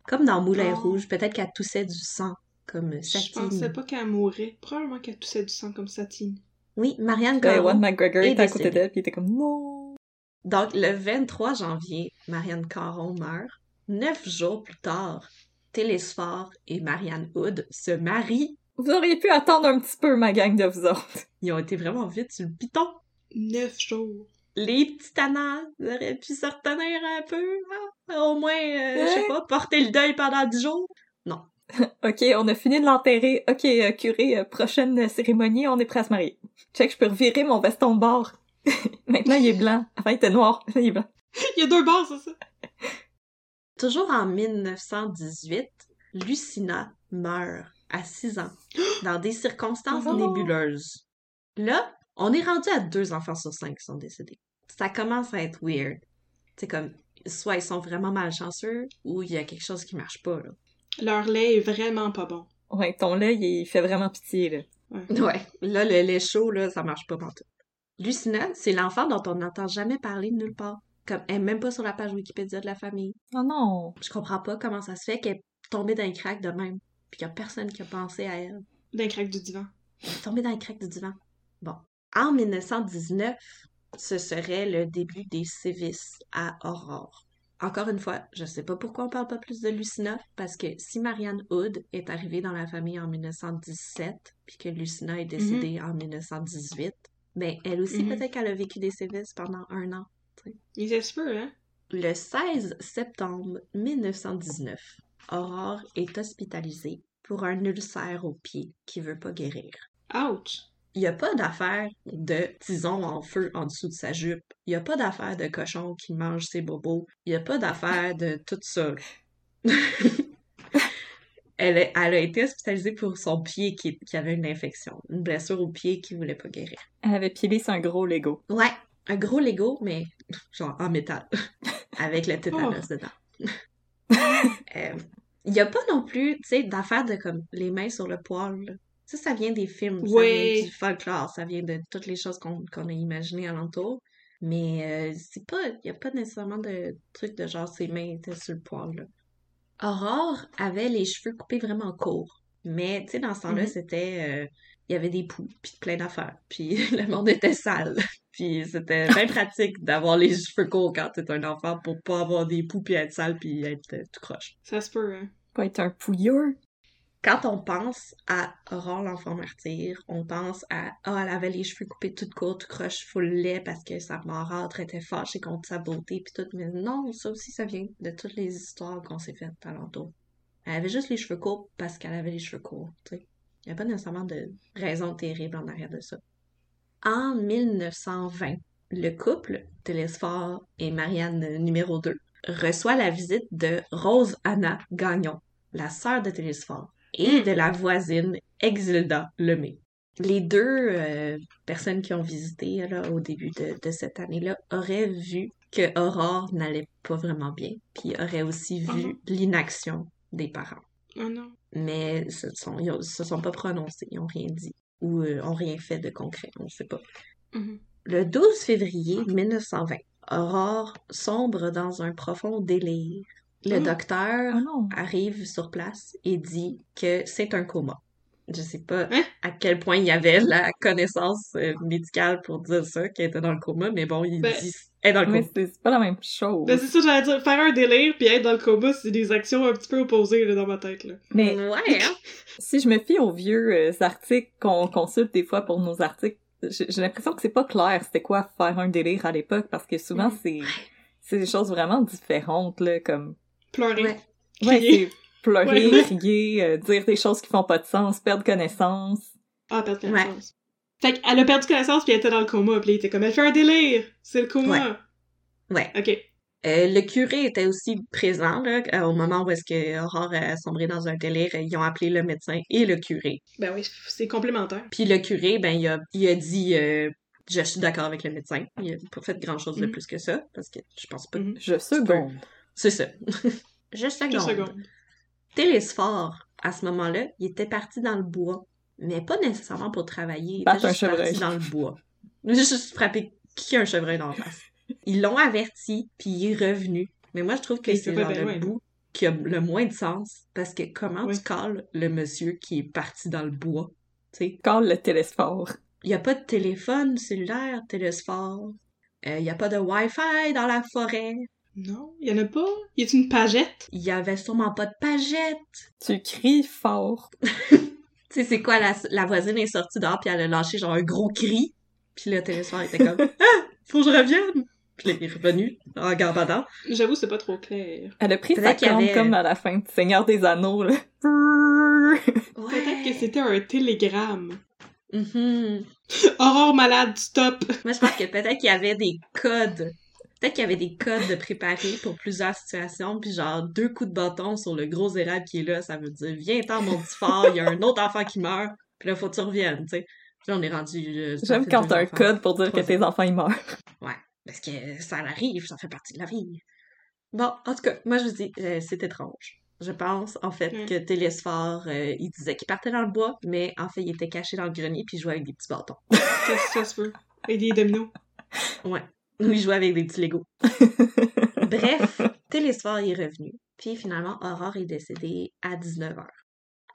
Comme dans Moulin Oh. Rouge, peut-être qu'elle toussait du sang, comme Je Satine. pensais pas qu'elle mourrait. Probablement qu'elle toussait du sang comme Satine. Oui, Marianne Caron. Ewan McGregor est était à côté d'elle, pis il était comme non! Donc, le 23 janvier, Marianne Caron meurt. Neuf jours plus tard, Télésphore et Marianne Hood se marient. Vous auriez pu attendre un petit peu, ma gang de vous autres. Ils ont été vraiment vite sur le piton. Neuf jours. Les petits tannants auraient pu se retenir un peu, hein? Au moins, euh, je sais pas, porter le deuil pendant dix jours. Ok, on a fini de l'enterrer. Ok, euh, curé, euh, prochaine cérémonie, on est prêt à se marier. Check, je peux revirer mon veston de bord. Maintenant, il est blanc. Avant, il était noir. Là, il est blanc. Il y a deux barres, c'est ça? Toujours en 1918, Lucina meurt à 6 ans, dans des circonstances Oh. nébuleuses. Là, on est rendu à deux enfants sur cinq qui sont décédés. Ça commence à être weird. C'est comme, soit ils sont vraiment malchanceux, ou il y a quelque chose qui marche pas, là. Leur lait est vraiment pas bon. Ouais, ton lait, il fait vraiment pitié, là. Ouais, là, le lait chaud, là, ça marche pas partout. Lucina, c'est l'enfant dont on n'entend jamais parler de nulle part. Comme, elle est même pas sur la page Wikipédia de la famille. Oh non! Je comprends pas comment ça se fait qu'elle est tombée dans un crack de même, puis qu'il y a personne qui a pensé à elle. D'un crack du divan. Elle est tombée dans le crack du divan. Bon. En 1919, ce serait le début des sévices à Aurore. Encore une fois, je sais pas pourquoi on parle pas plus de Lucina, parce que si Marianne Hood est arrivée dans la famille en 1917, puis que Lucina est décédée en 1918, ben elle aussi Mhm. peut-être qu'elle a vécu des sévices pendant un an. Il se peut, hein? Le 16 septembre 1919, Aurore est hospitalisée pour un ulcère au pied qui veut pas guérir. Ouch! Il n'y a pas d'affaire de tison en feu en dessous de sa jupe. Il n'y a pas d'affaire de cochon qui mange ses bobos. Il n'y a pas d'affaire de tout ça. Elle, a- elle a été hospitalisée pour son pied qui, qui avait une infection, une blessure au pied qui voulait pas guérir. Elle avait pilé sur un gros Lego. Ouais, un gros Lego, mais genre en métal, avec le tétanos dedans. Euh, Il y a pas non plus, tu sais, d'affaires de comme les mains sur le poil. Ça, ça vient des films, ça vient du folklore, ça vient de toutes les choses qu'on a imaginées alentour. Mais euh, c'est pas, il y a pas nécessairement de truc de genre ses mains étaient sur le poil. Là. Aurore avait les cheveux coupés vraiment courts. Mais, tu sais, dans ce temps-là, Mhm. c'était... euh, il y avait des poux, puis plein d'affaires. Puis le monde était sale. Puis c'était bien pratique d'avoir les cheveux courts quand t'es un enfant pour pas avoir des poux, puis être sale, puis être euh, tout croche. Ça se peut, hein. Pas être un pouilleur. Quand on pense à Aurore l'enfant martyr, on pense à Ah, elle avait les cheveux coupés tout court, tout croche, full lait parce que sa marâtre était fâchée contre sa beauté puis tout. Mais non, ça aussi, ça vient de toutes les histoires qu'on s'est faites alentour. Elle avait juste les cheveux courts parce qu'elle avait les cheveux courts. Il n'y a pas nécessairement de raison terrible en arrière de ça. En 1920, le couple, Télésphore et Marianne numéro 2, reçoit la visite de Rose Anna Gagnon, la sœur de Télésphore, et de la voisine Exilda Lemay. Les deux euh, personnes qui ont visité là, au début de, de cette année-là auraient vu que Aurore n'allait pas vraiment bien, puis auraient aussi vu Mhm. l'inaction des parents. Oh non. Mais se sont, ils ont- se sont pas prononcés, ils ont rien dit, ou euh, ont rien fait de concret, on ne sait pas. Mhm. Le 12 février 1920, Aurore sombre dans un profond délire. Le Mm. docteur Oh non. arrive sur place et dit que c'est un coma. Je sais pas Hein? à quel point il y avait la connaissance euh, médicale pour dire ça, qu'elle était dans le coma, mais bon, il Ben, dit est dans le coma. c'est c'est pas la même chose. Ben, c'est ça, j'allais dire. Faire un délire puis être dans le coma, c'est des actions un petit peu opposées, là, dans ma tête, là. Mais Ouais, hein? si je me fie aux vieux euh, articles qu'on consulte des fois pour nos articles, j'ai l'impression que c'est pas clair c'était quoi faire un délire à l'époque parce que souvent c'est c'est des choses vraiment différentes là comme Pleurer. Ouais. ouais Crier. c'est pleurer, Ouais. crier, euh, dire des choses qui font pas de sens, perdre connaissance. Ah, perdre connaissance. Fait qu'elle a perdu connaissance puis elle était dans le coma puis il était comme, elle fait un délire! C'est le coma! Ouais. Ok. Euh, le curé était aussi présent là, euh, au moment où est-ce que Aurore a sombré dans un délire. Ils ont appelé le médecin et le curé. Ben oui, c'est complémentaire. Puis le curé, ben, il a, il a dit euh, Je suis d'accord avec le médecin. Il a pas fait grand-chose de Mhm. plus que ça, parce que je pense pas. Mhm. Je seconde. C'est ça. je Deux seconde. secondes. Télésphore, à ce moment-là, il était parti dans le bois. Mais pas nécessairement pour travailler. Il était un juste parti chevreuil. dans le bois. Juste frapper qui a un chevreuil dans la face. Ils l'ont averti, puis il est revenu. Mais moi, je trouve que c'est genre bien le bout qui a le moins de sens. Parce que comment Oui. tu calles le monsieur qui est parti dans le bois? Tu sais, Call le télésphore. il n'y a pas de téléphone cellulaire, télésphore. Euh, Il n'y a pas de Wi-Fi dans la forêt. Non, y en a pas. Y a une pagette? Il y avait sûrement pas de pagette. Tu cries fort. Tu sais, c'est quoi, la, la voisine est sortie dehors, puis elle a lâché genre un gros cri. Puis le télésphore était comme « Ah! Faut que je revienne! » Puis il est revenu en gambadant. J'avoue, c'est pas trop clair. Elle a pris sa corne avait- comme dans la fin de Seigneur des Anneaux là. Peut-être que c'était un télégramme. Mhm. Aurore malade, stop! Moi, je pense que peut-être qu'il y avait des codes. Peut-être qu'il y avait des codes de préparés pour plusieurs situations, puis genre deux coups de bâton sur le gros érable qui est là, ça veut dire viens-t'en mon petit fort, il y a un autre enfant qui meurt, puis là faut que tu reviennes, tu sais. Puis là on est rendu. euh, ça J'aime quand t'as un enfants. code pour dire que tes enfants ils meurent. Parce que ça arrive, ça fait partie de la vie. Bon, en tout cas, moi je vous dis, euh, c'est étrange. Je pense, en fait, Mm. que Télésphore, euh, il disait qu'il partait dans le bois, mais en fait, il était caché dans le grenier puis il jouait avec des petits bâtons. Qu'est-ce que ça se peut? Et des dominos. Ouais. Ou il jouait avec des petits Legos. Bref, Télésphore est revenu. Puis finalement, Aurore est décédée à 19h.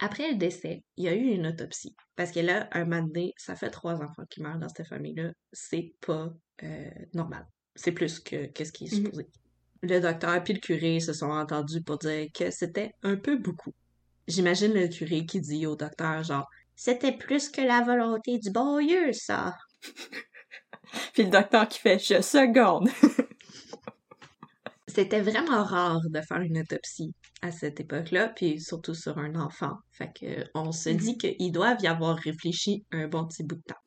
Après le décès, il y a eu une autopsie. Parce que là, un moment donné, ça fait trois enfants qui meurent dans cette famille-là. C'est pas euh, normal. C'est plus que, que ce qui est Mhm. supposé. Le docteur puis le curé se sont entendus pour dire que c'était un peu beaucoup. J'imagine le curé qui dit au docteur genre C'était plus que la volonté du bon Dieu, ça. Puis le docteur qui fait je seconde. C'était vraiment rare de faire une autopsie à cette époque-là, puis surtout sur un enfant. Fait que on se dit qu'ils doivent y avoir réfléchi un bon petit bout de temps.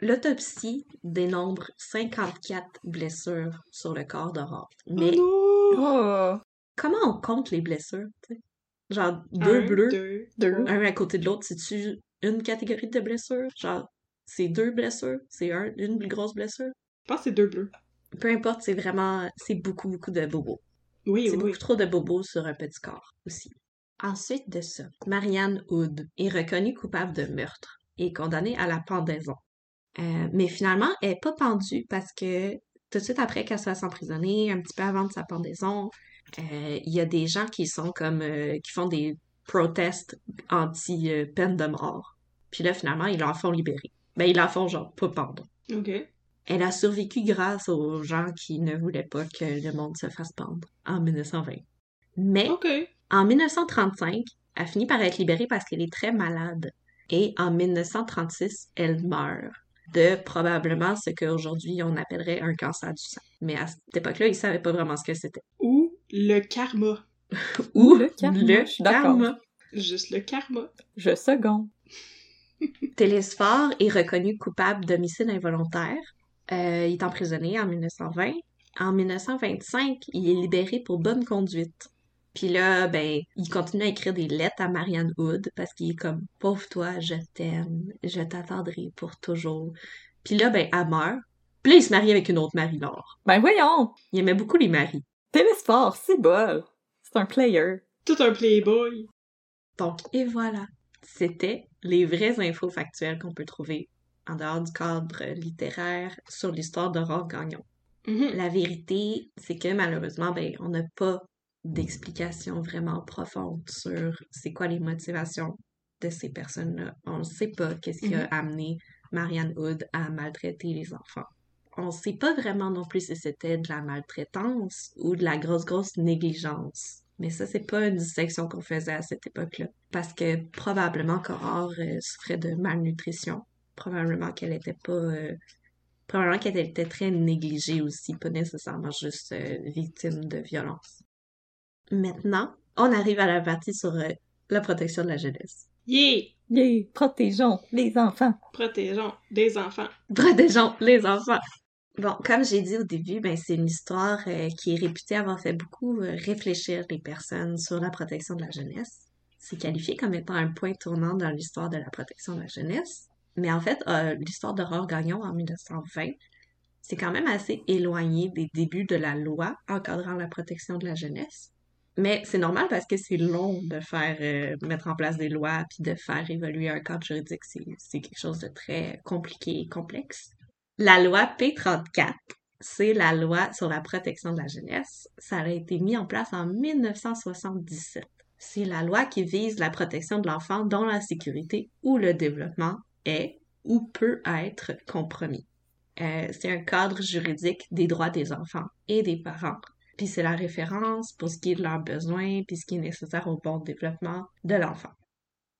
L'autopsie dénombre 54 blessures sur le corps d'Aurore. Mais Oh! Oh. comment on compte les blessures? Genre deux Un, bleus, deux, Deux. trois. un à côté de l'autre, c'est-tu une catégorie de blessures? Genre, c'est deux blessures? C'est un, une grosse blessure? Je pense que c'est deux bleus. Peu importe, c'est vraiment, c'est beaucoup, beaucoup de bobos. Oui, C'est oui, beaucoup oui. trop de bobos sur un petit corps aussi. Ensuite de ça, Marianne Hood est reconnue coupable de meurtre et condamnée à la pendaison. Euh, mais finalement, elle n'est pas pendue parce que tout de suite après qu'elle se fasse emprisonner, un petit peu avant de sa pendaison, euh, il y a des gens qui sont comme euh, qui font des protestes anti-peine de mort. Puis là, finalement, ils l'en font libérer. Ben, ils l'en font genre pas pendre. Ok. Elle a survécu grâce aux gens qui ne voulaient pas que le monde se fasse pendre en 1920. Mais en 1935, elle finit par être libérée parce qu'elle est très malade. Et en 1936, elle meurt de probablement ce qu'aujourd'hui on appellerait un cancer du sang. Mais à cette époque-là, ils savaient pas vraiment ce que c'était. Ou le karma. Ou Le karma, je suis d'accord. karma. Juste le karma. Je seconde. Télésphore est reconnu coupable d'homicide involontaire. Euh, il est emprisonné en 1920. En 1925, il est libéré pour bonne conduite. Puis là, ben, il continue à écrire des lettres à Marianne Hood parce qu'il est comme « Pauvre toi, je t'aime, je t'attendrai pour toujours. » Puis là, ben, elle meurt. Puis là, il se marie avec une autre Marie-Laure. Ben voyons! Il aimait beaucoup les maris. Télésport, c'est bol! C'est un player. Tout un playboy. Donc, et voilà. C'était les vraies infos factuelles qu'on peut trouver en dehors du cadre littéraire sur l'histoire d'Aurore Gagnon. Mhm. La vérité, c'est que malheureusement, ben, on n'a pas d'explication vraiment profonde sur c'est quoi les motivations de ces personnes-là. On ne sait pas qu'est-ce qui a amené Marianne Hood à maltraiter les enfants. On ne sait pas vraiment non plus si c'était de la maltraitance ou de la grosse, grosse négligence. Mais ça, c'est pas une distinction qu'on faisait à cette époque-là. Parce que probablement qu'Aurore euh, souffrait de malnutrition. Probablement qu'elle était pas... euh, probablement qu'elle était très négligée aussi, pas nécessairement juste euh, victime de violence. Maintenant, on arrive à la partie sur euh, la protection de la jeunesse. Yeah! Yeah! Protégeons les enfants. Protégeons des enfants. Protégeons les enfants! Bon, comme j'ai dit au début, ben, c'est une histoire euh, qui est réputée avoir fait beaucoup euh, réfléchir les personnes sur la protection de la jeunesse. C'est qualifié comme étant un point tournant dans l'histoire de la protection de la jeunesse. Mais en fait, euh, l'histoire d'Aurore Gagnon en 1920, c'est quand même assez éloigné des débuts de la loi encadrant la protection de la jeunesse. Mais c'est normal parce que c'est long de faire mettre en place des lois puis de faire évoluer un cadre juridique. C'est quelque chose de très compliqué et complexe. La loi P34, c'est la loi sur la protection de la jeunesse. Ça a été mis en place en 1977. C'est la loi qui vise la protection de l'enfant dont la sécurité ou le développement est ou peut être compromis. Euh, c'est un cadre juridique des droits des enfants et des parents. Puis c'est la référence pour ce qui est de leurs besoins, puis ce qui est nécessaire au bon développement de l'enfant.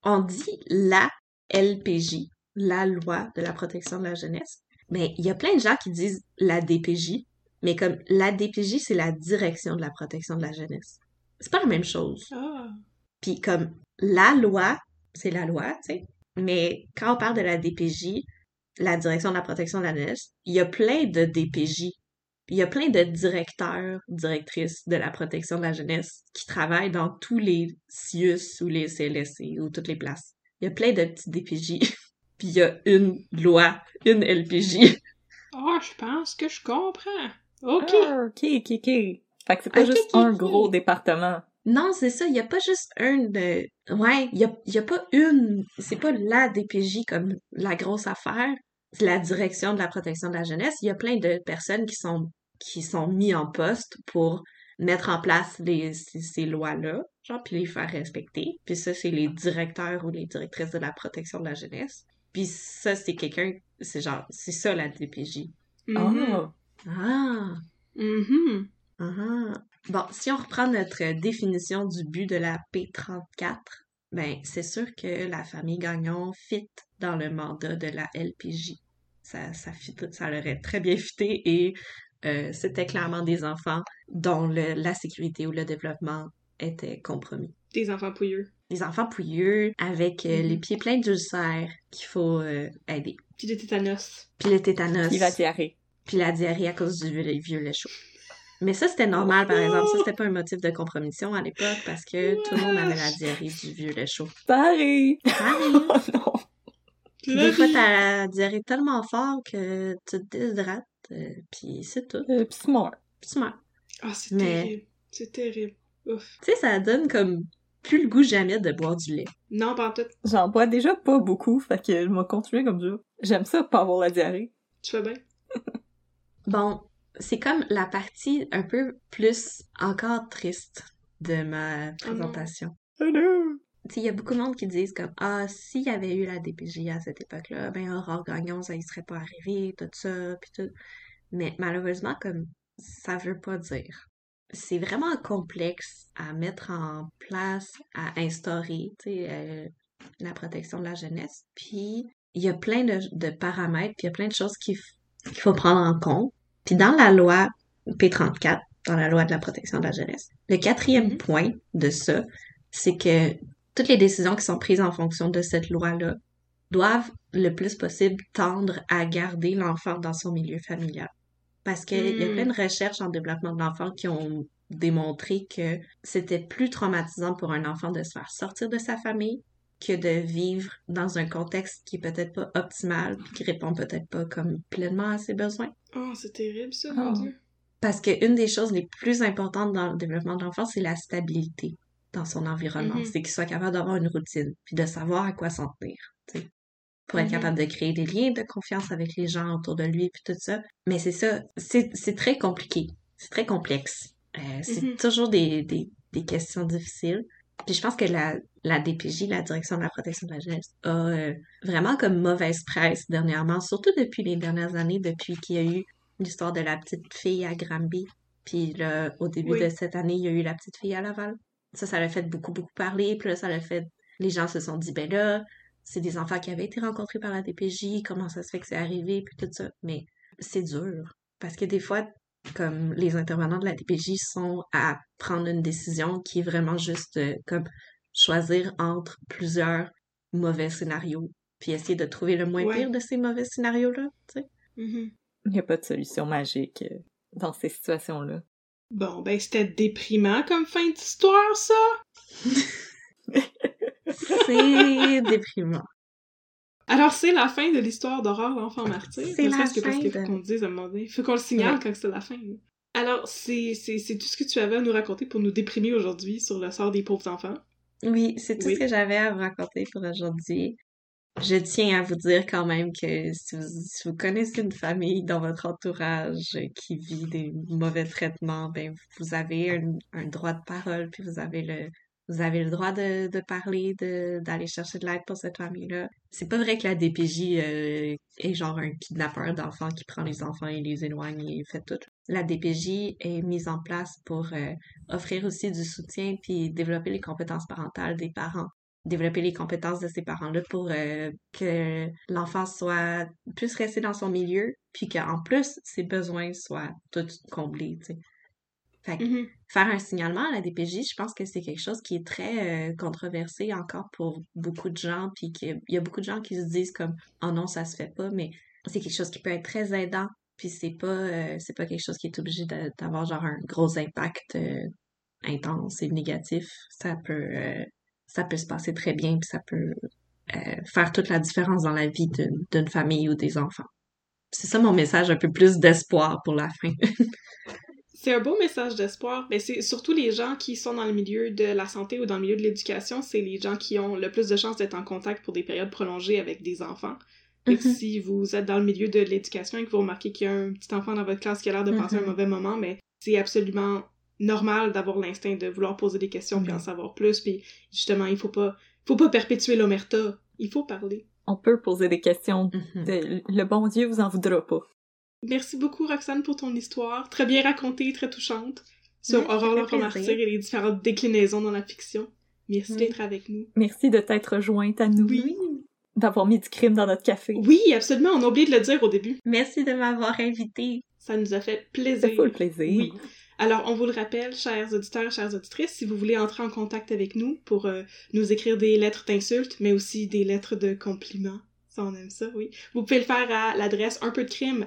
On dit la LPJ, la loi de la protection de la jeunesse, mais il y a plein de gens qui disent la DPJ, mais comme la DPJ, c'est la direction de la protection de la jeunesse. C'est pas la même chose. Ah! Puis comme la loi, c'est la loi, tu sais. Mais quand on parle de la DPJ, la direction de la protection de la jeunesse, il y a plein de DPJ. Il y a plein de directeurs, directrices de la protection de la jeunesse qui travaillent dans tous les CIUS ou les CLSC ou toutes les places. Il y a plein de petits DPJ. Puis il y a une loi, une LPJ. Ah, je pense que je comprends. OK. Ah, ok, ok, ok. Fait que c'est pas juste un gros département. Non, c'est ça, il y a pas juste un de... Ouais, il y a, y a pas une... C'est pas la DPJ comme la grosse affaire. C'est la direction de la protection de la jeunesse. Il y a plein de personnes qui sont qui sont mis en poste pour mettre en place les, ces, ces lois-là, genre, puis les faire respecter. Puis ça, c'est les directeurs ou les directrices de la protection de la jeunesse. Puis ça, c'est quelqu'un... C'est genre... C'est ça, la DPJ. Mhm. Ah! Ah! Mhm. Ah. Bon, si on reprend notre définition du but de la P34, ben, c'est sûr que la famille Gagnon fit dans le mandat de la LPJ. Ça, ça, fit, ça leur est très bien fité et euh, c'était clairement des enfants dont le- la sécurité ou le développement était compromis. Des enfants pouilleux. Des enfants pouilleux avec euh, les pieds pleins d'ulcères qu'il faut euh, aider. Puis des tétanos. Puis le tétanos. Puis la diarrhée. Puis la diarrhée à cause du vieux, lait chaud. Mais ça, c'était normal, par exemple. Ça, c'était pas un motif de compromission à l'époque parce que tout le monde avait la diarrhée du vieux lait chaud. Arrive! Ça arrive. Oh non! Puis des fois, t'as la diarrhée tellement fort que tu te déshydrates, euh, puis c'est tout. Euh, pis c'est mort. Puis tu meurs. Ah, c'est Mais- terrible. C'est terrible. Ouf. Tu sais, ça donne comme plus le goût jamais de boire du lait. Non, pas en tout. J'en bois déjà pas beaucoup, fait que je vais continuer comme ça. J'aime ça, pas avoir la diarrhée. Tu fais bien? Bon, c'est comme la partie un peu plus encore triste de ma présentation. Allô? Tu sais, il y a beaucoup de monde qui disent comme Ah, s'il y avait eu la DPJ à cette époque-là, ben Aurore Gagnon, ça y serait pas arrivé, tout ça, puis tout. Mais malheureusement, comme ça veut pas dire. C'est vraiment complexe à mettre en place, à instaurer, tu sais, euh, la protection de la jeunesse. Puis il y a plein de, de paramètres, puis il y a plein de choses qu'il faut prendre en compte. Puis dans la loi P34, dans la loi de la protection de la jeunesse, le quatrième Mhm. point de ça, c'est que toutes les décisions qui sont prises en fonction de cette loi-là doivent le plus possible tendre à garder l'enfant dans son milieu familial. Parce qu'il y a plein de recherches en développement de l'enfant qui ont démontré que c'était plus traumatisant pour un enfant de se faire sortir de sa famille que de vivre dans un contexte qui est peut-être pas optimal, puis qui répond peut-être pas comme pleinement à ses besoins. Oh, c'est terrible, ça, Oh. mon Dieu. Parce qu'une des choses les plus importantes dans le développement de l'enfant, c'est la stabilité dans son environnement. Mhm. C'est qu'il soit capable d'avoir une routine, puis de savoir à quoi s'en tenir. Pour être capable de créer des liens de confiance avec les gens autour de lui, puis tout ça. Mais c'est ça, c'est c'est très compliqué. C'est très complexe. Euh, c'est Mhm. toujours des, des, des questions difficiles. Puis je pense que la, la DPJ, la Direction de la protection de la jeunesse, a euh, vraiment comme mauvaise presse dernièrement, surtout depuis les dernières années, depuis qu'il y a eu l'histoire de la petite fille à Granby. Puis là, au début Oui. de cette année, il y a eu la petite fille à Laval. Ça, ça l'a fait beaucoup, beaucoup parler. Puis là, ça l'a fait... Les gens se sont dit, ben là, c'est des enfants qui avaient été rencontrés par la DPJ, comment ça se fait que c'est arrivé, puis tout ça. Mais c'est dur. Parce que des fois, comme les intervenants de la DPJ sont à prendre une décision qui est vraiment juste euh, comme choisir entre plusieurs mauvais scénarios, puis essayer de trouver le moins Ouais. pire de ces mauvais scénarios-là, tu sais. Mhm. Il n'y a pas de solution magique euh, dans ces situations-là. Bon, ben, c'était déprimant comme fin d'histoire, ça. C'est déprimant. Alors, c'est la fin de l'histoire d'Aurore, l'enfant martyr. C'est la parce fin qu'il faut de- qu'on dise à un moment donné. Faut qu'on le signale Ouais. quand c'est la fin. là. Alors, c'est tout ce que tu avais à nous raconter pour nous déprimer aujourd'hui sur le sort des pauvres enfants. Oui, c'est tout Oui. ce que j'avais à vous raconter pour aujourd'hui. Je tiens à vous dire quand même que si vous, si vous connaissez une famille dans votre entourage qui vit des mauvais traitements, ben vous avez un, un droit de parole, puis vous avez le vous avez le droit de, parler, d'aller chercher de l'aide pour cette famille-là. C'est pas vrai que la DPJ euh, est genre un kidnappeur d'enfants qui prend les enfants et les éloigne et fait tout. La DPJ est mise en place pour euh, offrir aussi du soutien puis développer les compétences parentales des parents développer les compétences de ces parents-là pour euh, que l'enfant soit puisse rester dans son milieu puis qu'en plus ses besoins soient tous comblés fait que Mhm. faire un signalement à la DPJ je pense que c'est quelque chose qui est très euh, controversé encore pour beaucoup de gens puis qu'il y a beaucoup de gens qui se disent comme oh non ça se fait pas mais c'est quelque chose qui peut être très aidant puis c'est pas euh, c'est pas quelque chose qui est obligé d'avoir genre un gros impact euh, intense et négatif. Ça peut ça peut se passer très bien puis ça peut faire toute la différence dans la vie d'une famille ou des enfants. C'est ça mon message un peu plus d'espoir pour la fin C'est un beau message d'espoir. Mais c'est surtout les gens qui sont dans le milieu de la santé ou dans le milieu de l'éducation, c'est les gens qui ont le plus de chances d'être en contact pour des périodes prolongées avec des enfants. Mhm. si vous êtes dans le milieu de l'éducation et que vous remarquez qu'il y a un petit enfant dans votre classe qui a l'air de passer un Mhm. mauvais moment, mais c'est absolument normal d'avoir l'instinct de vouloir poser des questions puis en Mhm. savoir plus. Puis justement, il faut pas, faut pas perpétuer l'omerta. Il faut parler. On peut poser des questions. De- le bon Dieu vous en voudra pas. Merci beaucoup, Roxane, pour ton histoire. Très bien racontée, très touchante. Sur Oui, ça Aurore fait plaisir. martyr et les différentes déclinaisons dans la fiction. Merci Oui. d'être avec nous. Merci de t'être jointe à nous. Oui. D'avoir mis du crime dans notre café. Oui, absolument, on a oublié de le dire au début. merci de m'avoir invité Ça nous a fait plaisir. full plaisir. Oui. Alors, on vous le rappelle, chers auditeurs, chères auditrices, si vous voulez entrer en contact avec nous pour euh, nous écrire des lettres d'insultes, mais aussi des lettres de compliments, On aime ça, oui. Vous pouvez le faire à l'adresse un peu de crime.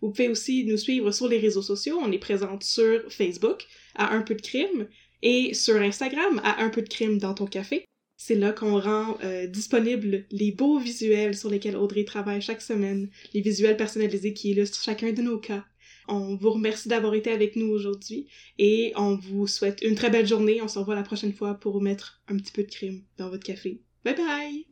Vous pouvez aussi nous suivre sur les réseaux sociaux. On est présente sur Facebook à un peu de crime et sur Instagram à un peu de crime dans ton café. C'est là qu'on rend euh, disponibles les beaux visuels sur lesquels Audrey travaille chaque semaine, les visuels personnalisés qui illustrent chacun de nos cas. On vous remercie d'avoir été avec nous aujourd'hui et on vous souhaite une très belle journée. On se revoit la prochaine fois pour mettre un petit peu de crime dans votre café. Bye bye!